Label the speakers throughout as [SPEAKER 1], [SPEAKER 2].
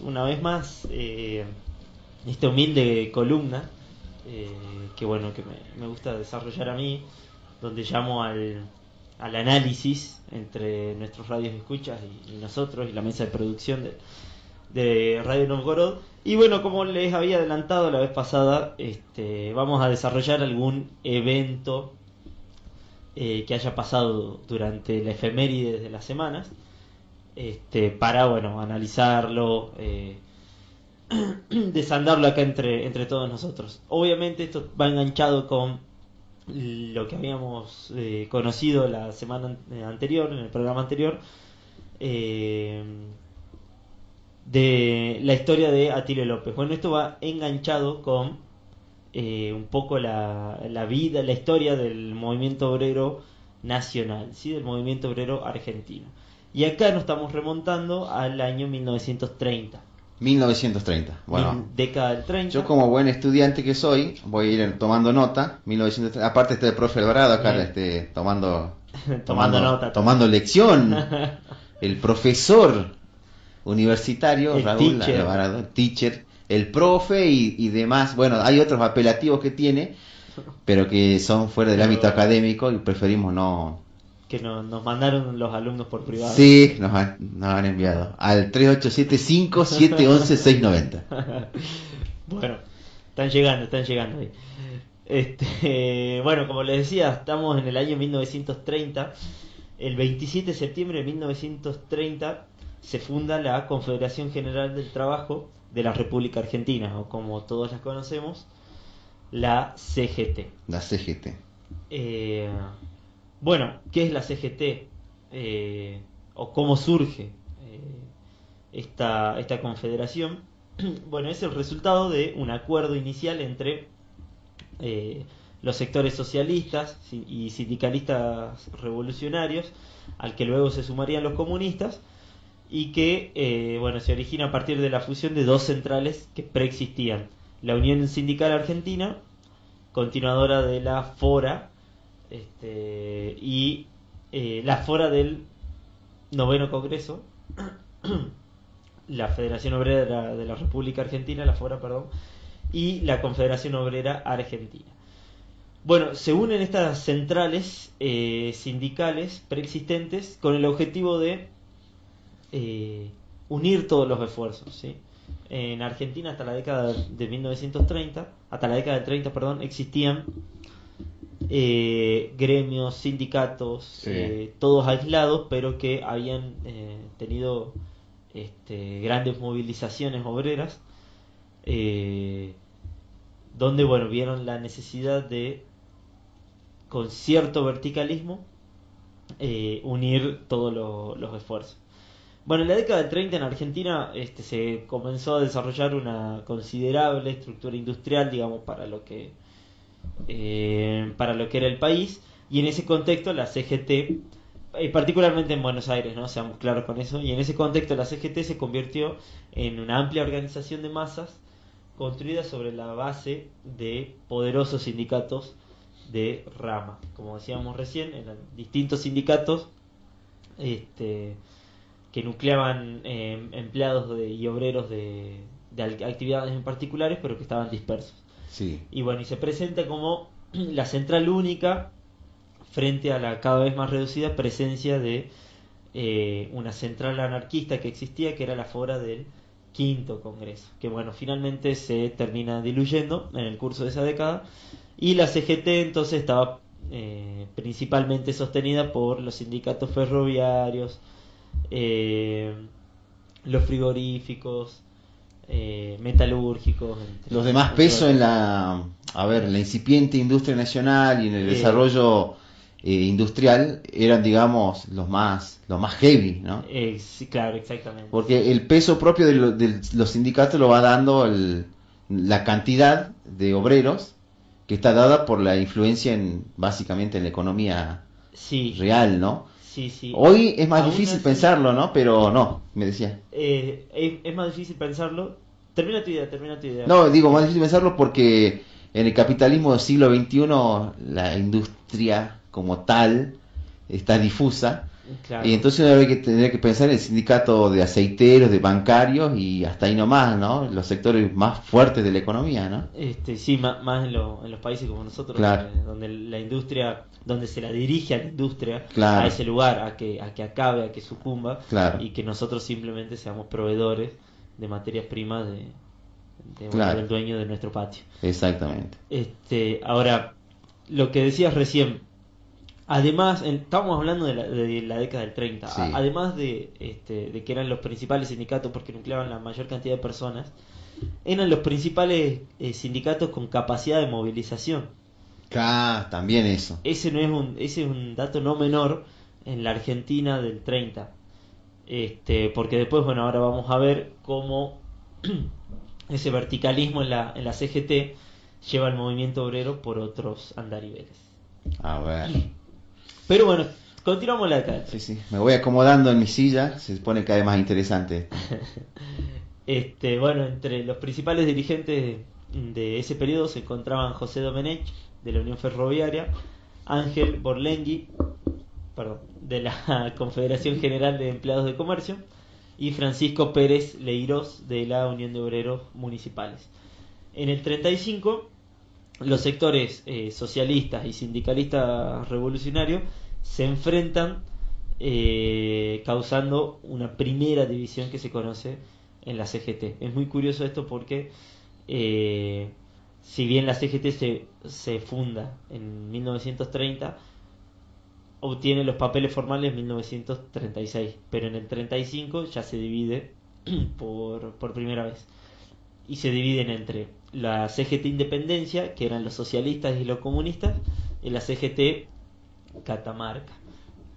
[SPEAKER 1] una vez más eh, esta humilde columna eh, que bueno que me, gusta desarrollar a mí donde llamo al, al análisis entre nuestros radios escuchas y, nosotros y la mesa de producción de, de Radio Novgorod. Y bueno como les había adelantado la vez pasada este, vamos a desarrollar algún evento eh, que haya pasado durante la efeméride de las semanas este, para bueno analizarlo, eh, desandarlo acá entre, entre todos nosotros. Obviamente esto va enganchado con lo que habíamos eh, conocido la semana anterior, en el programa anterior, eh, de la historia de Atilio López. Bueno, esto va enganchado con un poco la, la, vida, la historia del movimiento obrero nacional, ¿sí? del movimiento obrero argentino. Y acá nos estamos remontando al año 1930.
[SPEAKER 2] 1930,
[SPEAKER 1] bueno. Década del 30.
[SPEAKER 2] Yo como buen estudiante que soy, voy a ir tomando nota. 1930, aparte está el profe Alvarado acá este, tomando,
[SPEAKER 1] tomando, nota.
[SPEAKER 2] Tomando lección. el profesor universitario, el Raúl teacher. Alvarado, teacher, el profe y, y, demás. Bueno, hay otros apelativos que tiene, pero que son fuera del ámbito académico y preferimos no,
[SPEAKER 1] que nos mandaron los alumnos por privado.
[SPEAKER 2] Sí, nos han, nos han enviado al 3875-711-690.
[SPEAKER 1] bueno, están llegando, están llegando ahí. Este, bueno, como les decía, estamos en el año 1930. El 27 de septiembre de 1930 se funda la Confederación General del Trabajo de la República Argentina, o como todos las conocemos, la CGT.
[SPEAKER 2] La CGT.
[SPEAKER 1] Eh, bueno, ¿qué es la CGT? Eh, ¿O cómo surge eh, esta, esta confederación? bueno, es el resultado de un acuerdo inicial entre eh, los sectores socialistas y sindicalistas revolucionarios, al que luego se sumarían los comunistas, y que bueno, se origina a partir de la fusión de dos centrales que preexistían. La Unión Sindical Argentina, continuadora de la FORA, este, y eh, la fora del noveno congreso, la Federación Obrera de la, República Argentina, la fora, perdón, y la Confederación Obrera Argentina. Bueno, se unen estas centrales eh, sindicales preexistentes con el objetivo de eh, unir todos los esfuerzos. ¿sí? En Argentina hasta la década de 1930, hasta la década del 30, perdón, existían eh, gremios, sindicatos, eh, todos aislados, pero que habían eh, tenido este, grandes movilizaciones obreras, donde bueno vieron la necesidad de, con cierto verticalismo, unir todos los esfuerzos. Bueno, en la década del 30 en Argentina este, se comenzó a desarrollar una considerable estructura industrial, digamos, para lo que eh, para lo que era el país y en ese contexto la CGT, eh, particularmente en Buenos Aires, ¿no? seamos claros con eso, y en ese contexto la CGT se convirtió en una amplia organización de masas construida sobre la base de poderosos sindicatos de rama. Como decíamos recién, eran distintos sindicatos este, que nucleaban eh, empleados y obreros de, de actividades en particulares, pero que estaban dispersos. Y bueno, y se presenta como la central única frente a la cada vez más reducida presencia de eh, una central anarquista que existía, que era la fora del quinto congreso, que bueno, finalmente se termina diluyendo en el curso de esa década, y la CGT entonces estaba eh, principalmente sostenida por los sindicatos ferroviarios, eh, los frigoríficos, eh, metalúrgicos.
[SPEAKER 2] Los demás pesos en la, a ver, la incipiente industria nacional y en el desarrollo eh, industrial eran, digamos, los más, los más heavy, ¿no?
[SPEAKER 1] Eh, sí, claro, exactamente.
[SPEAKER 2] Porque el peso propio de, los sindicatos lo va dando la cantidad de obreros que está dada por la influencia en, básicamente, en la economía real, ¿no? Hoy es más difícil pensarlo, ¿no? Pero no, me decía.
[SPEAKER 1] Eh, es, más difícil pensarlo. Termina tu idea, termina tu idea.
[SPEAKER 2] No, digo, más difícil pensarlo porque en el capitalismo del siglo XXI la industria como tal está difusa Y entonces uno que tener que pensar en el sindicato de aceiteros, de bancarios y hasta ahí nomás, ¿no? Los sectores más fuertes de la economía, ¿no?
[SPEAKER 1] Este, sí, más, en, los países como nosotros, donde, la industria, donde se la dirige a la industria, a ese lugar, a que, a que acabe, a que sucumba, y que nosotros simplemente seamos proveedores de materias primas de, del dueño de nuestro patio.
[SPEAKER 2] Exactamente.
[SPEAKER 1] Este, ahora, lo que decías recién, Además, estábamos hablando de la, década del 30, además de, este, de que eran los principales sindicatos porque nucleaban la mayor cantidad de personas, eran los principales eh, sindicatos con capacidad de movilización.
[SPEAKER 2] También eso.
[SPEAKER 1] Ese, no es un, ese es un dato no menor en la Argentina del 30. Este, porque después, bueno, ahora vamos a ver cómo ese verticalismo en la, en la CGT lleva al movimiento obrero por otros andariveles.
[SPEAKER 2] A ver.
[SPEAKER 1] Pero bueno, continuamos la.
[SPEAKER 2] Sí, sí, me voy acomodando en mi silla, se pone cada vez más interesante.
[SPEAKER 1] este, bueno, entre los principales dirigentes de ese periodo se encontraban José Domenech, de la Unión Ferroviaria, Ángel Borlengui, perdón, de la Confederación General de Empleados de Comercio, y Francisco Pérez Leiros, de la Unión de Obreros Municipales. En el 35 los sectores eh, socialistas y sindicalistas revolucionarios se enfrentan eh, causando una primera división que se conoce en la CGT. Es muy curioso esto porque eh, si bien la CGT se, se funda en 1930, obtiene los papeles formales en 1936, pero en el 35 ya se divide por, por primera vez. Y se dividen entre la CGT Independencia, que eran los socialistas y los comunistas, y la CGT Catamarca,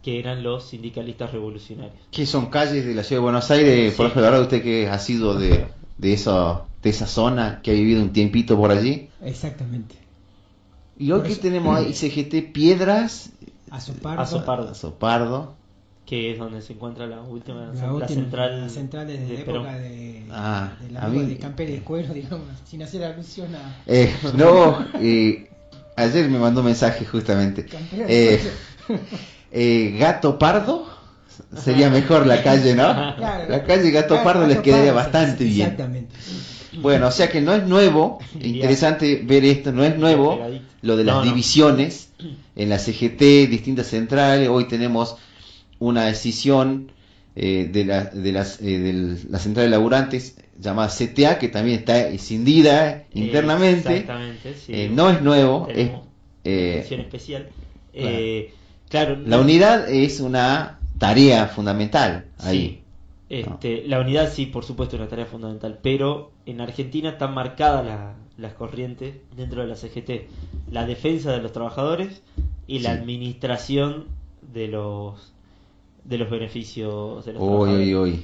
[SPEAKER 1] que eran los sindicalistas revolucionarios.
[SPEAKER 2] ¿Qué son calles de la ciudad de Buenos Aires? Por ejemplo, usted que ha sido de, de, eso, de esa zona, que ha vivido un tiempito por allí.
[SPEAKER 3] Exactamente.
[SPEAKER 2] ¿Y hoy qué tenemos ahí? CGT Piedras.
[SPEAKER 3] Azopardo.
[SPEAKER 1] Azopardo.
[SPEAKER 2] Azopardo
[SPEAKER 1] que es donde se encuentra la última la, central,
[SPEAKER 3] la central desde de la época de, ah, de la de Camper de Cuero, digamos, sin hacer alusión a...
[SPEAKER 2] Eh, no, eh, ayer me mandó un mensaje justamente. Eh, eh, Gato Pardo sería mejor la calle, ¿no? la calle Gato Pardo les quedaría bastante bien. Exactamente. Bueno, o sea que no es nuevo, interesante ver esto, no es nuevo lo de las divisiones en la CGT, distintas centrales, hoy tenemos una decisión eh, de, la, de, las, eh, de la central de laburantes llamada CTA, que también está escindida internamente.
[SPEAKER 1] Exactamente,
[SPEAKER 2] eh, no es nuevo, es
[SPEAKER 1] especial. Claro.
[SPEAKER 2] la unidad es una tarea fundamental ahí.
[SPEAKER 1] Este, La unidad sí, por supuesto, es una tarea fundamental, pero en Argentina están marcadas las corrientes dentro de la CGT. La defensa de los trabajadores y la administración de los de los beneficios de los trabajadores.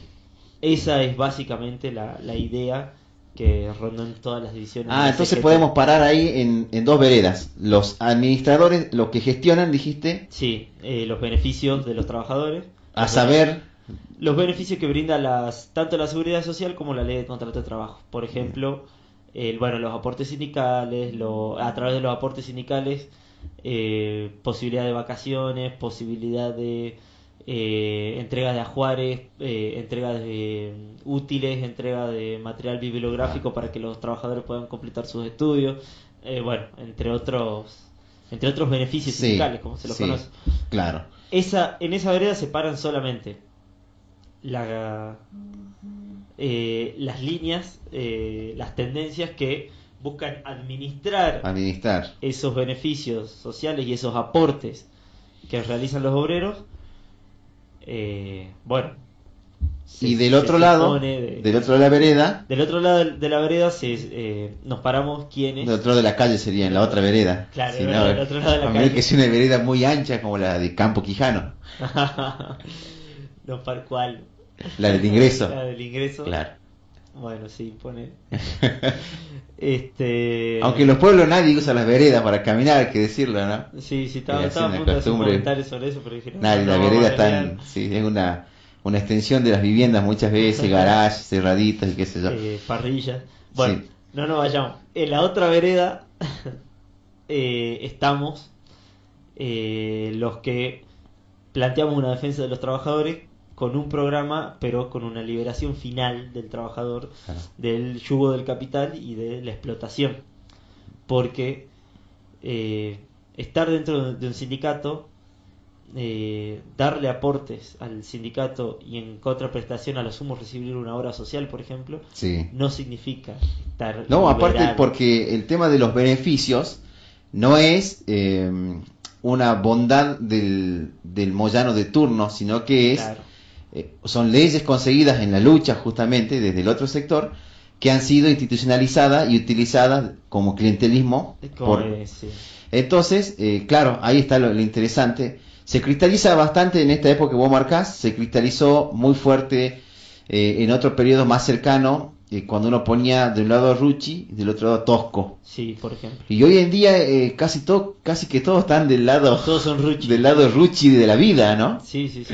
[SPEAKER 1] Esa es básicamente la, la idea que rondan todas las divisiones.
[SPEAKER 2] Ah, entonces podemos parar ahí en, en, dos veredas. Los administradores, los que gestionan, dijiste.
[SPEAKER 1] Sí, eh, los beneficios de los trabajadores.
[SPEAKER 2] A saber.
[SPEAKER 1] Los beneficios que brinda las, tanto la seguridad social como la ley de contrato de trabajo. Por ejemplo, el, bueno, los aportes sindicales, lo, a través de los aportes sindicales, eh, posibilidad de vacaciones, posibilidad de eh, entrega de ajuares, eh, entrega de útiles, entrega de material bibliográfico para que los trabajadores puedan completar sus estudios, eh, bueno, entre otros entre otros beneficios sindicales, como se los conoce.
[SPEAKER 2] Claro.
[SPEAKER 1] Esa, en esa vereda se paran solamente la, eh, las líneas, las tendencias que buscan administrar,
[SPEAKER 2] administrar
[SPEAKER 1] esos beneficios sociales y esos aportes que realizan los obreros eh, bueno.
[SPEAKER 2] y del otro lado, del otro de la vereda.
[SPEAKER 1] Del otro lado de la vereda se, eh, nos paramos quienes.
[SPEAKER 2] Del otro de la calle sería en la otra vereda.
[SPEAKER 1] Claro, del otro lado de la calle.
[SPEAKER 2] que es una vereda muy ancha como la de Campo Quijano.
[SPEAKER 1] no, para cuál.
[SPEAKER 2] La del ingreso.
[SPEAKER 1] La del ingreso.
[SPEAKER 2] Claro.
[SPEAKER 1] Bueno, sí, pone. este.
[SPEAKER 2] Aunque en los pueblos nadie usa las veredas para caminar, hay que decirlo, ¿no?
[SPEAKER 1] Sí, sí, estaba, estaba a punto de hacer comentarios sobre eso, pero dije.
[SPEAKER 2] Nadie, la vereda está sí, es una, una extensión de las viviendas muchas veces, garajes, cerraditas y qué sé yo.
[SPEAKER 1] Eh, parrillas. Bueno, no nos vayamos. En la otra vereda eh, estamos eh, los que planteamos una defensa de los trabajadores con un programa, pero con una liberación final del trabajador del yugo del capital y de la explotación. Porque eh, estar dentro de un sindicato, eh, darle aportes al sindicato y en contraprestación a lo sumo recibir una obra social, por ejemplo, no significa estar.
[SPEAKER 2] No, aparte porque el tema de los beneficios no es eh, una bondad del, del moyano de turno, sino que es eh, son leyes conseguidas en la lucha justamente desde el otro sector que han sido institucionalizadas y utilizadas como clientelismo. Entonces, eh, claro, ahí está lo, interesante. Se cristaliza bastante en esta época que vos marcás, se cristalizó muy fuerte eh, en otro periodo más cercano, cuando uno ponía de un lado a Rucci y del otro lado a Tosco.
[SPEAKER 1] Sí, por ejemplo.
[SPEAKER 2] Y hoy en día casi todo, casi que todos están del lado,
[SPEAKER 1] todos son Rucci.
[SPEAKER 2] del lado Rucci de la vida, ¿no?
[SPEAKER 1] Sí, sí, sí.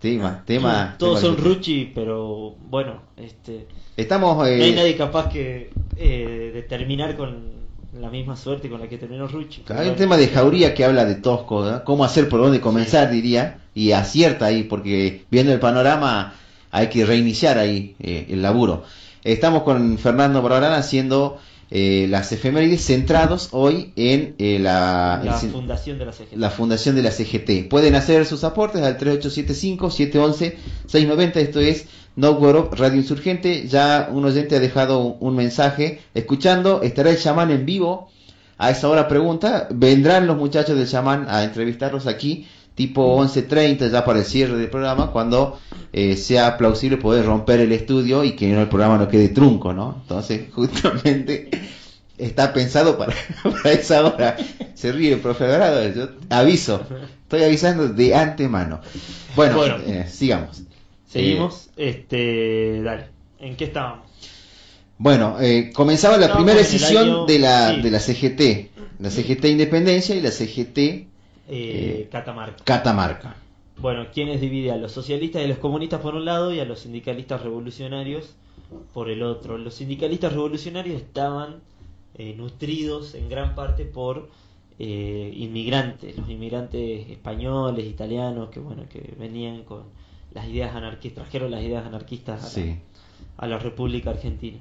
[SPEAKER 2] Tema, tema.
[SPEAKER 1] Todos son Ruchi, pero bueno, este.
[SPEAKER 2] Estamos.
[SPEAKER 1] No hay eh, nadie capaz que eh, de terminar con la misma suerte con la que terminó Ruchi.
[SPEAKER 2] Hay un tema de Jauría que habla de Tosco, cómo hacer por dónde comenzar, diría, y acierta ahí, porque viendo el panorama hay que reiniciar ahí eh, el laburo. Estamos con Fernando Barbarán haciendo eh, las efemérides centrados hoy en eh, la,
[SPEAKER 1] fundación de la CGT.
[SPEAKER 2] la fundación de la CGT. Pueden hacer sus aportes al 3875-711-690. Esto es No Radio Insurgente. Ya un oyente ha dejado un, mensaje escuchando. Estará el chamán en vivo. A esa hora pregunta. Vendrán los muchachos del chamán a entrevistarlos aquí tipo 11.30 ya para el cierre del programa, cuando eh, sea plausible poder romper el estudio y que el programa no quede trunco, ¿no? Entonces, justamente está pensado para, esa hora. Se ríe el profe Dorado, yo aviso, estoy avisando de antemano. Bueno, eh, sigamos.
[SPEAKER 1] Seguimos, eh, este, dale, ¿en qué estábamos?
[SPEAKER 2] Bueno, comenzaba la primera decisión de, la, de la CGT, la CGT Independencia y la CGT
[SPEAKER 1] eh, eh, Catamarca.
[SPEAKER 2] Catamarca.
[SPEAKER 1] Bueno, quienes divide a los socialistas y a los comunistas por un lado y a los sindicalistas revolucionarios por el otro. Los sindicalistas revolucionarios estaban eh, nutridos en gran parte por inmigrantes, los inmigrantes españoles, italianos, que bueno, que venían con las ideas anarquistas, trajeron las ideas anarquistas a, la, República Argentina.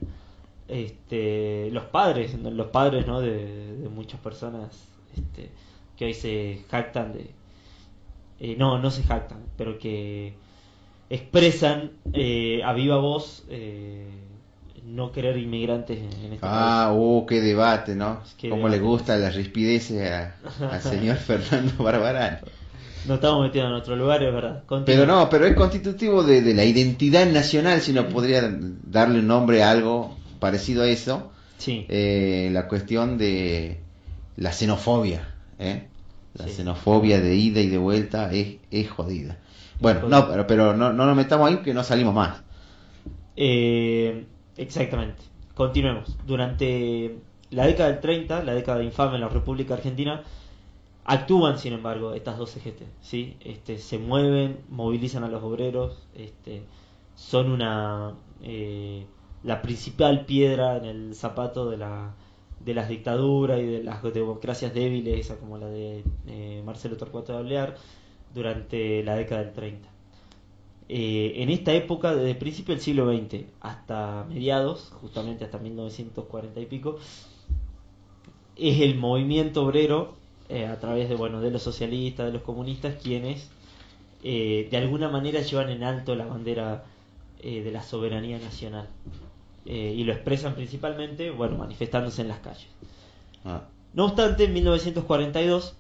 [SPEAKER 1] Este, los padres, los padres ¿no? de, de muchas personas este, que hoy se jactan de... Eh, no, no se jactan, pero que expresan eh, a viva voz eh, no querer inmigrantes en, este
[SPEAKER 2] ah, país. uh, qué debate, ¿no? Cómo le gusta la rispidez al señor Fernando Barbarano.
[SPEAKER 1] No estamos metidos en otro lugar, es verdad.
[SPEAKER 2] Pero no, pero es constitutivo de, de, la identidad nacional, si no podría darle un nombre a algo parecido a eso.
[SPEAKER 1] Sí.
[SPEAKER 2] la cuestión de la xenofobia. ¿Eh? La xenofobia de ida y de vuelta es, es jodida. Bueno, no, pero, pero no, no nos metamos ahí que no salimos más.
[SPEAKER 1] Eh, exactamente. Continuemos. Durante la década del 30, la década infame en la República Argentina, actúan, sin embargo, estas dos CGT. ¿sí? Este, se mueven, movilizan a los obreros, este, son una eh, la principal piedra en el zapato de la de las dictaduras y de las democracias débiles, como la de eh, Marcelo Torcuato de Ablear, durante la década del 30. Eh, en esta época, desde el principio del siglo XX hasta mediados, justamente hasta 1940 y pico, es el movimiento obrero, eh, a través de, bueno, de los socialistas, de los comunistas, quienes de alguna manera llevan en alto la bandera de la soberanía nacional. Eh, y lo expresan principalmente, bueno, manifestándose en las calles. Ah. No obstante, en 1942...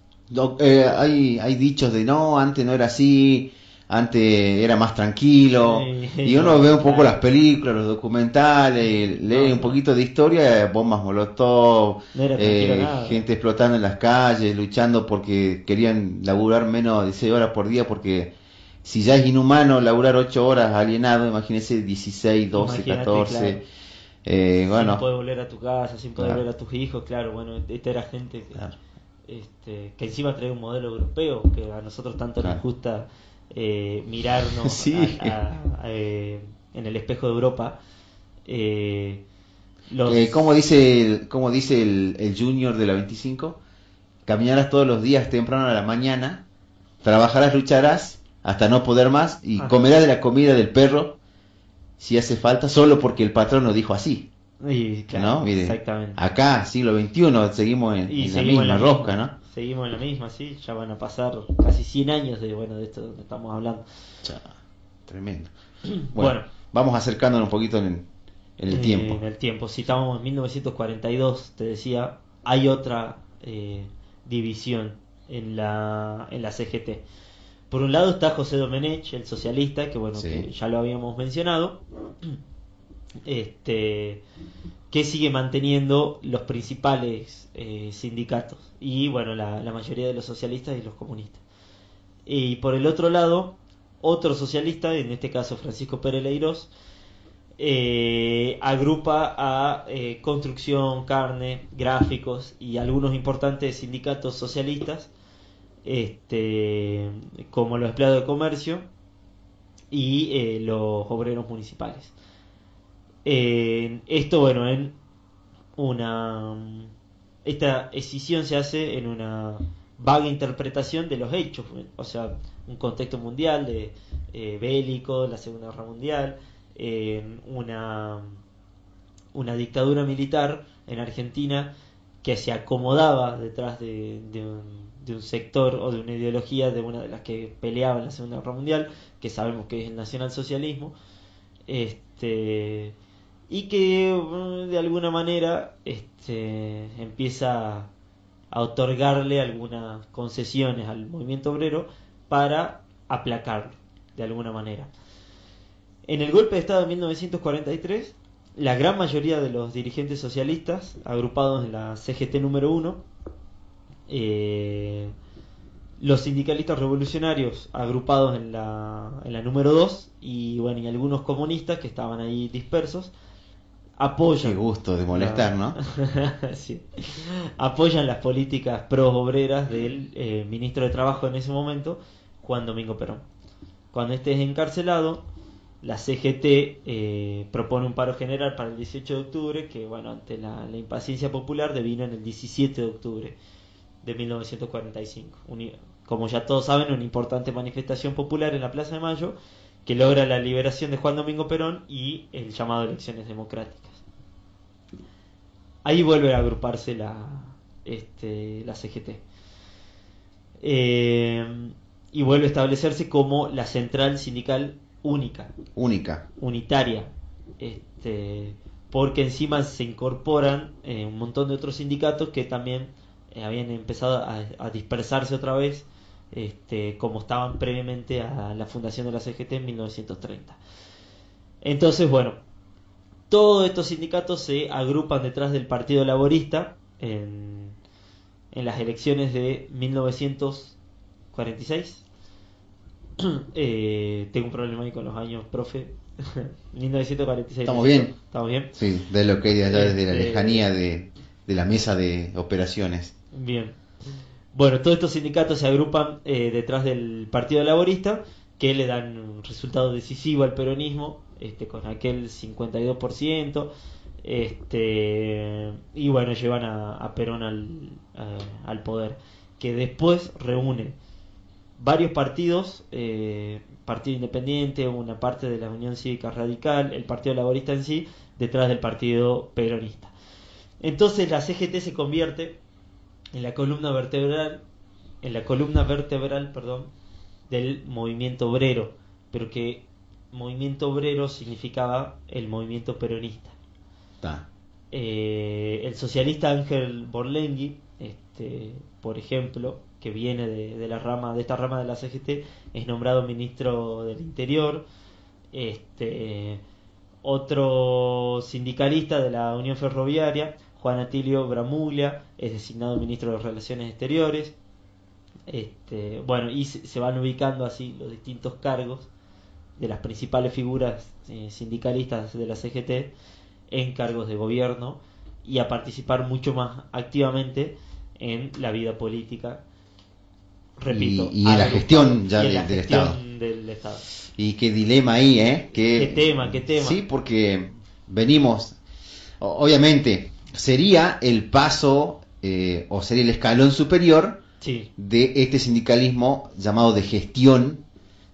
[SPEAKER 2] Eh, hay, hay dichos de no, antes no era así, antes era más tranquilo. y uno ve un poco las películas, los documentales, lee un poquito de historia, bombas molotov, eh, gente explotando en las calles, luchando porque querían laburar menos de 6 horas por día porque si ya es inhumano laburar 8 horas alienado, imagínese 16, 12, 14.
[SPEAKER 1] Eh, bueno. Sin poder volver a tu casa, sin poder ver a tus hijos, claro, bueno, esta era gente que, este, que encima trae un modelo europeo, que a nosotros tanto nos gusta eh, mirarnos eh, en el espejo de Europa.
[SPEAKER 2] Eh, los... como dice, el, como dice el, el junior de la 25? Caminarás todos los días temprano a la mañana trabajarás, lucharás hasta no poder más y comerás de la comida del perro si hace falta, solo porque el patrón lo dijo así. exactamente. Acá, siglo XXI, seguimos en, la misma rosca, ¿no?
[SPEAKER 1] Seguimos en la misma, sí, ya van a pasar casi 100 años de, bueno, de esto donde estamos hablando.
[SPEAKER 2] tremendo. Bueno, vamos acercándonos un poquito en, el tiempo.
[SPEAKER 1] En el tiempo, si estamos en 1942, te decía, hay otra eh, división en la, en la CGT. Por un lado está José Domenech, el socialista, que bueno, que ya lo habíamos mencionado, este, que sigue manteniendo los principales eh, sindicatos y bueno, la, mayoría de los socialistas y los comunistas. Y por el otro lado, otro socialista, en este caso Francisco Pérez Leiros, eh, agrupa a eh, construcción, carne, gráficos y algunos importantes sindicatos socialistas este, como los empleados de comercio y eh, los obreros municipales. esto, bueno, en una. Esta escisión se hace en una vaga interpretación de los hechos, o sea, un contexto mundial de eh, bélico, la Segunda Guerra Mundial, una, una dictadura militar en Argentina que se acomodaba detrás de, de un de un sector o de una ideología de una de las que peleaba en la Segunda Guerra Mundial, que sabemos que es el nacionalsocialismo, este, y que de alguna manera este, empieza a otorgarle algunas concesiones al movimiento obrero para aplacarlo de alguna manera. En el golpe de Estado de 1943, la gran mayoría de los dirigentes socialistas, agrupados en la CGT número 1, eh, los sindicalistas revolucionarios agrupados en la, en la número 2 y bueno y algunos comunistas que estaban ahí dispersos apoyan
[SPEAKER 2] Qué gusto de molestar no
[SPEAKER 1] apoyan las políticas pro obreras del eh, ministro de trabajo en ese momento Juan Domingo Perón. Cuando este es encarcelado la CGT eh, propone un paro general para el 18 de octubre que bueno ante la, la impaciencia popular devino en el 17 de octubre de 1945. como ya todos saben, una importante manifestación popular en la Plaza de Mayo que logra la liberación de Juan Domingo Perón y el llamado a elecciones democráticas. Ahí vuelve a agruparse la, este, la CGT. Eh, y vuelve a establecerse como la central sindical única.
[SPEAKER 2] Única.
[SPEAKER 1] Unitaria. Este, porque encima se incorporan eh, un montón de otros sindicatos que también eh, habían empezado a, dispersarse otra vez, este, como estaban previamente a la fundación de la CGT en 1930. Entonces, bueno, todos estos sindicatos se agrupan detrás del Partido Laborista en, en las elecciones de 1946. Eh, tengo un problema ahí con los años, profe. 1946.
[SPEAKER 2] ¿Estamos bien?
[SPEAKER 1] ¿Estamos bien?
[SPEAKER 2] Sí, de lo que ya desde la este, lejanía de, de la mesa de operaciones.
[SPEAKER 1] Bien. Bueno, todos estos sindicatos se agrupan eh, detrás del Partido Laborista, que le dan un resultado decisivo al peronismo, este, con aquel 52%, este, y bueno, llevan a, Perón al, al, poder, que después reúne varios partidos, eh, Partido Independiente, una parte de la Unión Cívica Radical, el Partido Laborista en sí, detrás del Partido Peronista. Entonces la CGT se convierte en la columna vertebral, en la columna vertebral, perdón, del movimiento obrero, pero que movimiento obrero significaba el movimiento peronista. Eh, el socialista Ángel Borlengui, este, por ejemplo, que viene de, la rama, de esta rama de la CGT, es nombrado ministro del Interior. Este, otro sindicalista de la Unión Ferroviaria Juan Atilio Bramuglia es designado ministro de Relaciones Exteriores. Este, bueno, y se, van ubicando así los distintos cargos de las principales figuras eh, sindicalistas de la CGT en cargos de gobierno y a participar mucho más activamente en la vida política.
[SPEAKER 2] Repito, y, en la gestión ya del, Estado. Y qué dilema ahí, ¿eh?
[SPEAKER 1] Qué, qué tema, qué tema.
[SPEAKER 2] Sí, porque venimos, obviamente, sería el paso eh, o sería el escalón superior de este sindicalismo llamado de gestión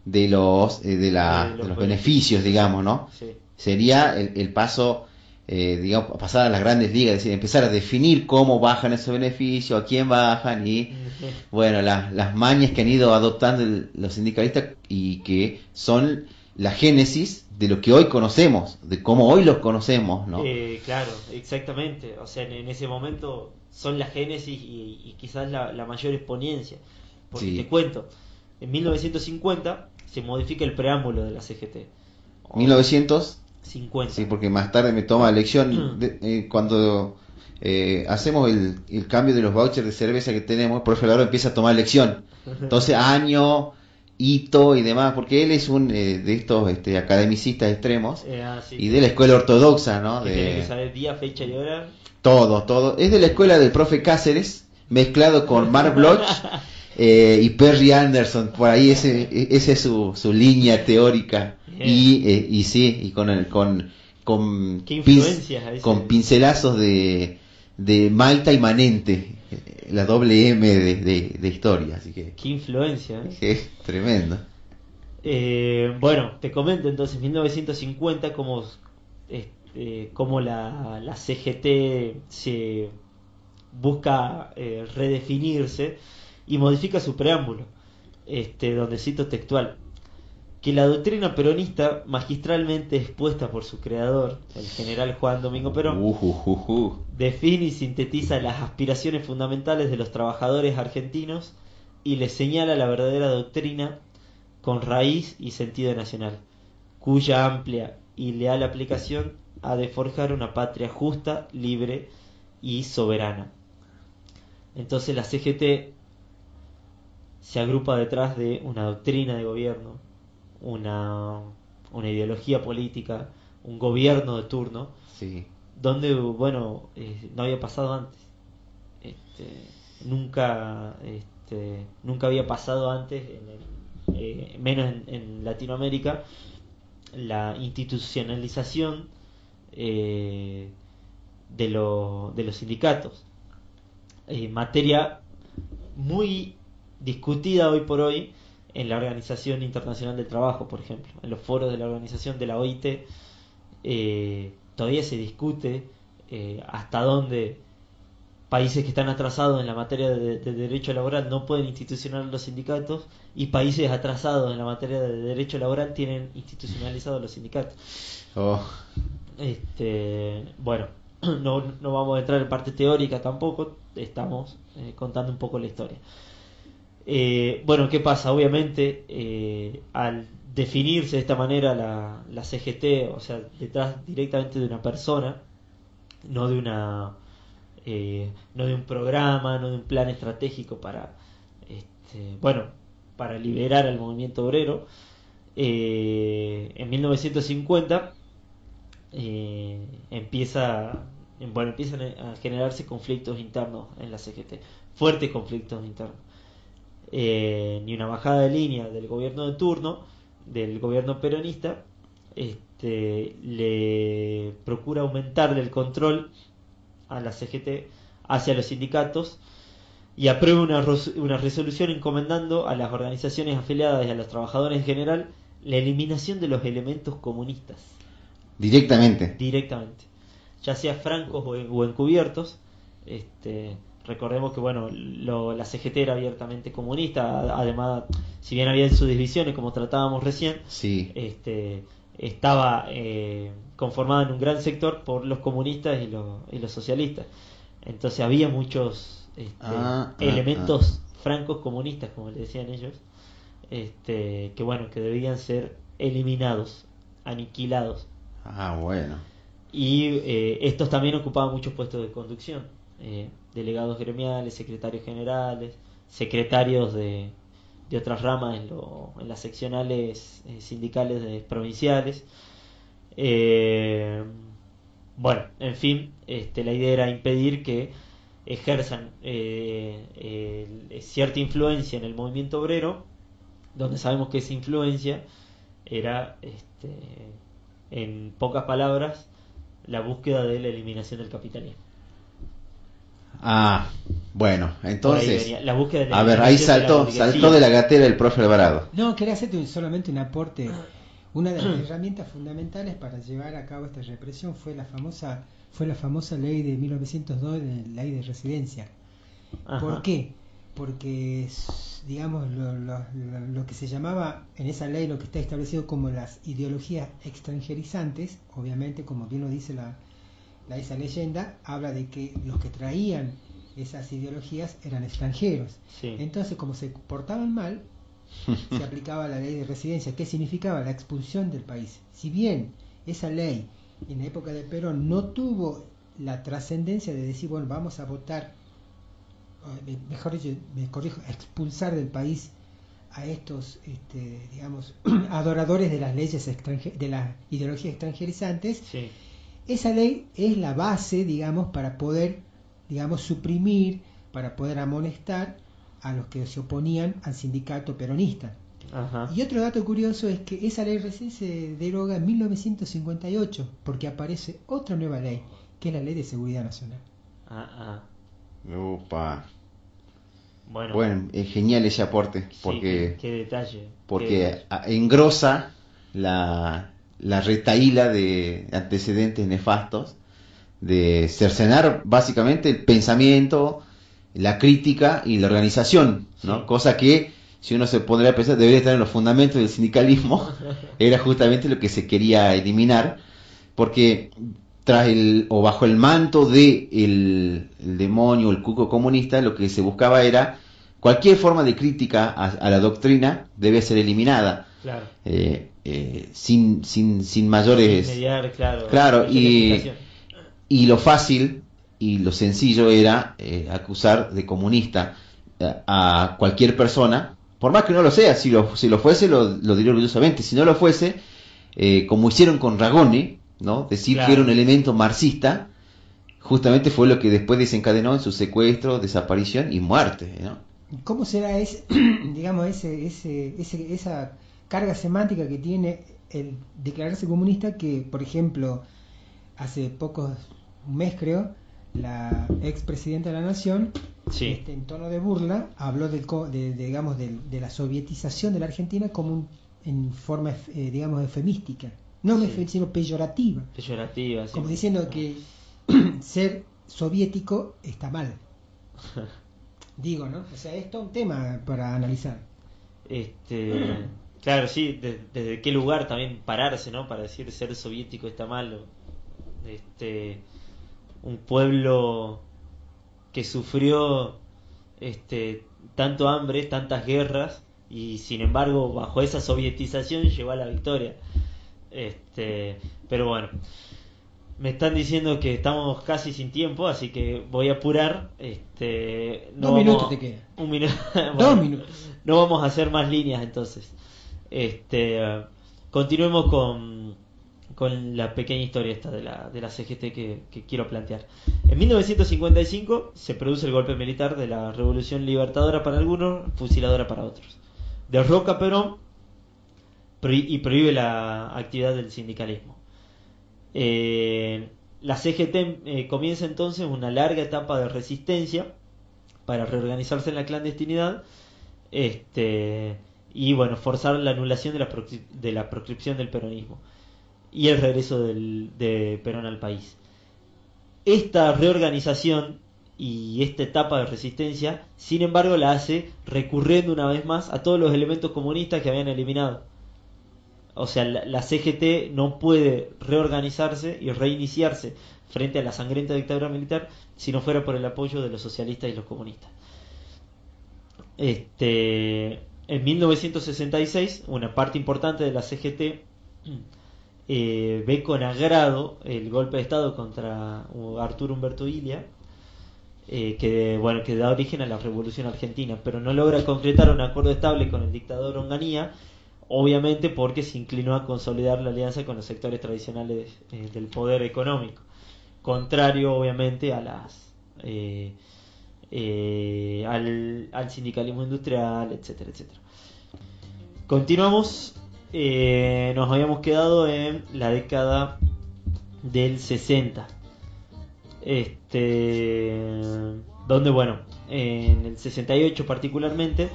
[SPEAKER 2] de los, eh, de, la, los, beneficios, digamos, ¿no? Sería el, paso, eh, digamos, pasar a las grandes ligas, es decir, empezar a definir cómo bajan esos beneficios, a quién bajan y, bueno, las mañas que han ido adoptando los sindicalistas y que son la génesis de lo que hoy conocemos, de cómo hoy los conocemos, ¿no?
[SPEAKER 1] Eh, claro, exactamente. O sea, en, ese momento son la génesis y, quizás la, mayor exponencia. Porque te cuento, en 1950 se modifica el preámbulo de la CGT.
[SPEAKER 2] 1950. Sí, porque más tarde me toma elección eh, cuando eh, hacemos el, cambio de los vouchers de cerveza que tenemos, el profe Lauro empieza a tomar elección. Entonces, año, hito y demás, porque él es un eh, de estos este, academicistas extremos ah, y de la escuela ortodoxa, ¿no?
[SPEAKER 1] De... Tiene que saber día, fecha y hora.
[SPEAKER 2] Todo, todo. Es de la escuela del profe Cáceres, mezclado con Mark Bloch Eh, y Perry Anderson, por ahí ese, ese es su, su línea teórica. Y, eh, y sí, y con, con, con, con pincelazos de, de Malta y Manente, la doble M de, de, historia. Así que,
[SPEAKER 1] Qué influencia.
[SPEAKER 2] ¿eh? tremendo.
[SPEAKER 1] bueno, te comento entonces, 1950, como, este, como la, la CGT se busca redefinirse y modifica su preámbulo, este, donde cito textual, que la doctrina peronista, magistralmente expuesta por su creador, el general Juan Domingo Perón, define y sintetiza las aspiraciones fundamentales de los trabajadores argentinos y les señala la verdadera doctrina con raíz y sentido nacional, cuya amplia y leal aplicación ha de forjar una patria justa, libre y soberana. Entonces la CGT se agrupa detrás de una doctrina de gobierno, una, una ideología política, un gobierno de turno,
[SPEAKER 2] sí.
[SPEAKER 1] donde, bueno, eh, no había pasado antes. Este, nunca, este, nunca había pasado antes, eh, menos en, Latinoamérica, la institucionalización eh, de, de los sindicatos. materia muy discutida hoy por hoy en la Organización Internacional del Trabajo, por ejemplo, en los foros de la organización de la OIT, eh, todavía se discute eh, hasta dónde países que están atrasados en la materia de, derecho laboral no pueden institucionalizar los sindicatos y países atrasados en la materia de derecho laboral tienen institucionalizados los sindicatos.
[SPEAKER 2] Oh.
[SPEAKER 1] Este, bueno, no, no vamos a entrar en parte teórica tampoco, estamos eh, contando un poco la historia. Eh, bueno, ¿qué pasa? Obviamente, eh, al definirse de esta manera la, CGT, o sea, detrás directamente de una persona, no de una eh, no de un programa, no de un plan estratégico para, este, bueno, para liberar al movimiento obrero. en 1950 empieza, bueno, empiezan a generarse conflictos internos en la CGT, fuertes conflictos internos. Eh, ni una bajada de línea del gobierno de turno, del gobierno peronista, este, le procura aumentarle el control a la CGT hacia los sindicatos y aprueba una, una resolución encomendando a las organizaciones afiliadas y a los trabajadores en general la eliminación de los elementos comunistas.
[SPEAKER 2] Directamente.
[SPEAKER 1] Directamente. Ya sea francos o, encubiertos. Este, Recordemos que bueno, la CGT era abiertamente comunista, además, si bien había sus divisiones, como tratábamos recién, este, estaba eh, conformada en un gran sector por los comunistas y los, y los socialistas. Entonces había muchos este, ah, ah, elementos ah. francos comunistas, como le decían ellos, este, que bueno, que debían ser eliminados, aniquilados.
[SPEAKER 2] Ah, bueno.
[SPEAKER 1] Y eh, estos también ocupaban muchos puestos de conducción. Eh, delegados gremiales, secretarios generales, secretarios de, otras ramas en, lo, en las seccionales eh, sindicales provinciales. Eh, bueno, en fin, este, la idea era impedir que ejerzan cierta influencia en el movimiento obrero, donde sabemos que esa influencia era, este, en pocas palabras, la búsqueda de la eliminación del capitalismo.
[SPEAKER 2] Ah, Bueno, entonces, a ver, ahí saltó, saltó de la gatera el profe Alvarado.
[SPEAKER 3] No, quería hacerte solamente un aporte. Una de las herramientas fundamentales para llevar a cabo esta represión fue la famosa, fue la famosa ley de 1902, de ley de residencia. ¿Por qué? Porque, digamos, lo, lo, que se llamaba en esa ley, lo que está establecido como las ideologías extranjerizantes, obviamente, como bien lo dice la, la esa leyenda, habla de que los que traían esas ideologías eran extranjeros. Entonces, como se portaban mal, se aplicaba la ley de residencia. ¿Qué significaba? La expulsión del país. Si bien esa ley en la época de Perón no tuvo la trascendencia de decir, bueno, vamos a votar, mejor dicho, me corrijo, expulsar del país a estos, este, digamos, adoradores de las leyes de las ideologías extranjerizantes, esa ley es la base, digamos, para poder digamos, suprimir, para poder amonestar a los que se oponían al sindicato peronista. Y otro dato curioso es que esa ley recién se deroga en 1958, porque aparece otra nueva ley, que es la Ley de Seguridad Nacional.
[SPEAKER 2] Ah, ah. Opa. Bueno, es genial ese aporte, porque,
[SPEAKER 1] qué, detalle.
[SPEAKER 2] Porque engrosa la, la retaíla de antecedentes nefastos de cercenar básicamente el pensamiento, la crítica y la organización, ¿no? Cosa que, si uno se pondría a pensar, debería estar en los fundamentos del sindicalismo, era justamente lo que se quería eliminar, porque tras el, o bajo el manto de el, demonio, el cuco comunista, lo que se buscaba era cualquier forma de crítica a, la doctrina debe ser eliminada. Claro. Eh, eh, sin, sin, sin mayores...
[SPEAKER 1] claro.
[SPEAKER 2] Claro, y y lo fácil y lo sencillo era eh, acusar de comunista a cualquier persona, por más que no lo sea, si lo, si lo fuese lo, lo diría orgullosamente, si no lo fuese, eh, como hicieron con Ragone, ¿no? decir que era un elemento marxista, justamente fue lo que después desencadenó en su secuestro, desaparición y muerte. ¿no?
[SPEAKER 3] ¿Cómo será ese, digamos, ese, ese, ese, esa carga semántica que tiene el declararse comunista que, por ejemplo, hace pocos un mes creo, la expresidenta de la Nación, este, en tono de burla, habló del, de, digamos, de, la sovietización de la Argentina como un, en forma, eh, digamos, eufemística. No sino peyorativa.
[SPEAKER 1] Peyorativa,
[SPEAKER 3] Como diciendo que ser soviético está mal. Digo, ¿no? O sea, esto es un tema para analizar.
[SPEAKER 1] Este, claro, sí, desde qué lugar también pararse, ¿no? Para decir ser soviético está mal. Este, un pueblo que sufrió este, tanto hambre, tantas guerras, y sin embargo bajo esa sovietización llegó a la victoria. Este, pero bueno, me están diciendo que estamos casi sin tiempo, así que voy a apurar. Este,
[SPEAKER 3] no Dos minutos te queda.
[SPEAKER 1] Un minuto.
[SPEAKER 3] Dos minutos.
[SPEAKER 1] No vamos a hacer más líneas entonces. Este, continuemos con con la pequeña historia esta de la, de la CGT que, quiero plantear. En 1955 se produce el golpe militar de la Revolución Libertadora para algunos, fusiladora para otros. Derroca Perón y prohíbe la actividad del sindicalismo. Eh, la CGT eh, comienza entonces una larga etapa de resistencia para reorganizarse en la clandestinidad este, y bueno, forzar la anulación de la, de la proscripción del peronismo y el regreso de Perón al país. Esta reorganización y esta etapa de resistencia, sin embargo, la hace recurriendo una vez más a todos los elementos comunistas que habían eliminado. O sea, la, CGT no puede reorganizarse y reiniciarse frente a la sangrienta dictadura militar si no fuera por el apoyo de los socialistas y los comunistas. Este, en 1966, una parte importante de la CGT eh, ve con agrado el golpe de Estado contra Arturo Humberto Ilia, eh, que, bueno, que da origen a la Revolución Argentina, pero no logra concretar un acuerdo estable con el dictador Onganía, obviamente porque se inclinó a consolidar la alianza con los sectores tradicionales eh, del poder económico, contrario obviamente a las al, al sindicalismo industrial, etcétera, etcétera. Continuamos eh, nos habíamos quedado en la década del 60. Este, donde, bueno, en el 68 particularmente,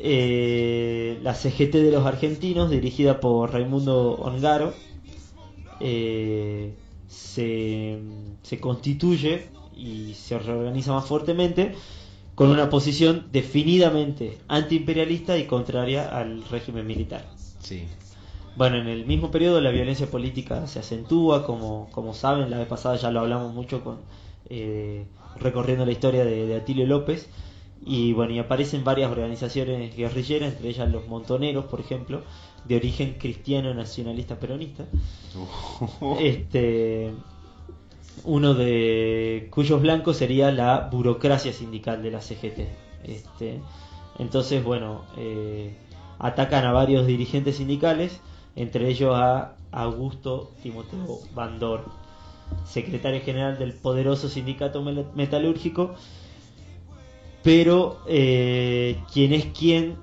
[SPEAKER 1] eh, la CGT de los argentinos, dirigida por Raimundo Ongaro, eh, se, se constituye y se reorganiza más fuertemente con una posición definidamente antiimperialista y contraria al régimen militar.
[SPEAKER 2] Sí.
[SPEAKER 1] Bueno, en el mismo periodo la violencia política se acentúa, como, como saben, la vez pasada ya lo hablamos mucho con eh, recorriendo la historia de, Atilio López, y bueno, y aparecen varias organizaciones guerrilleras, entre ellas los montoneros, por ejemplo, de origen cristiano nacionalista peronista. este uno de cuyos blancos sería la burocracia sindical de la CGT. Este, entonces, bueno, eh, atacan a varios dirigentes sindicales, entre ellos a Augusto Timoteo Bandor, secretario general del poderoso sindicato metalúrgico, pero eh, quien es quien,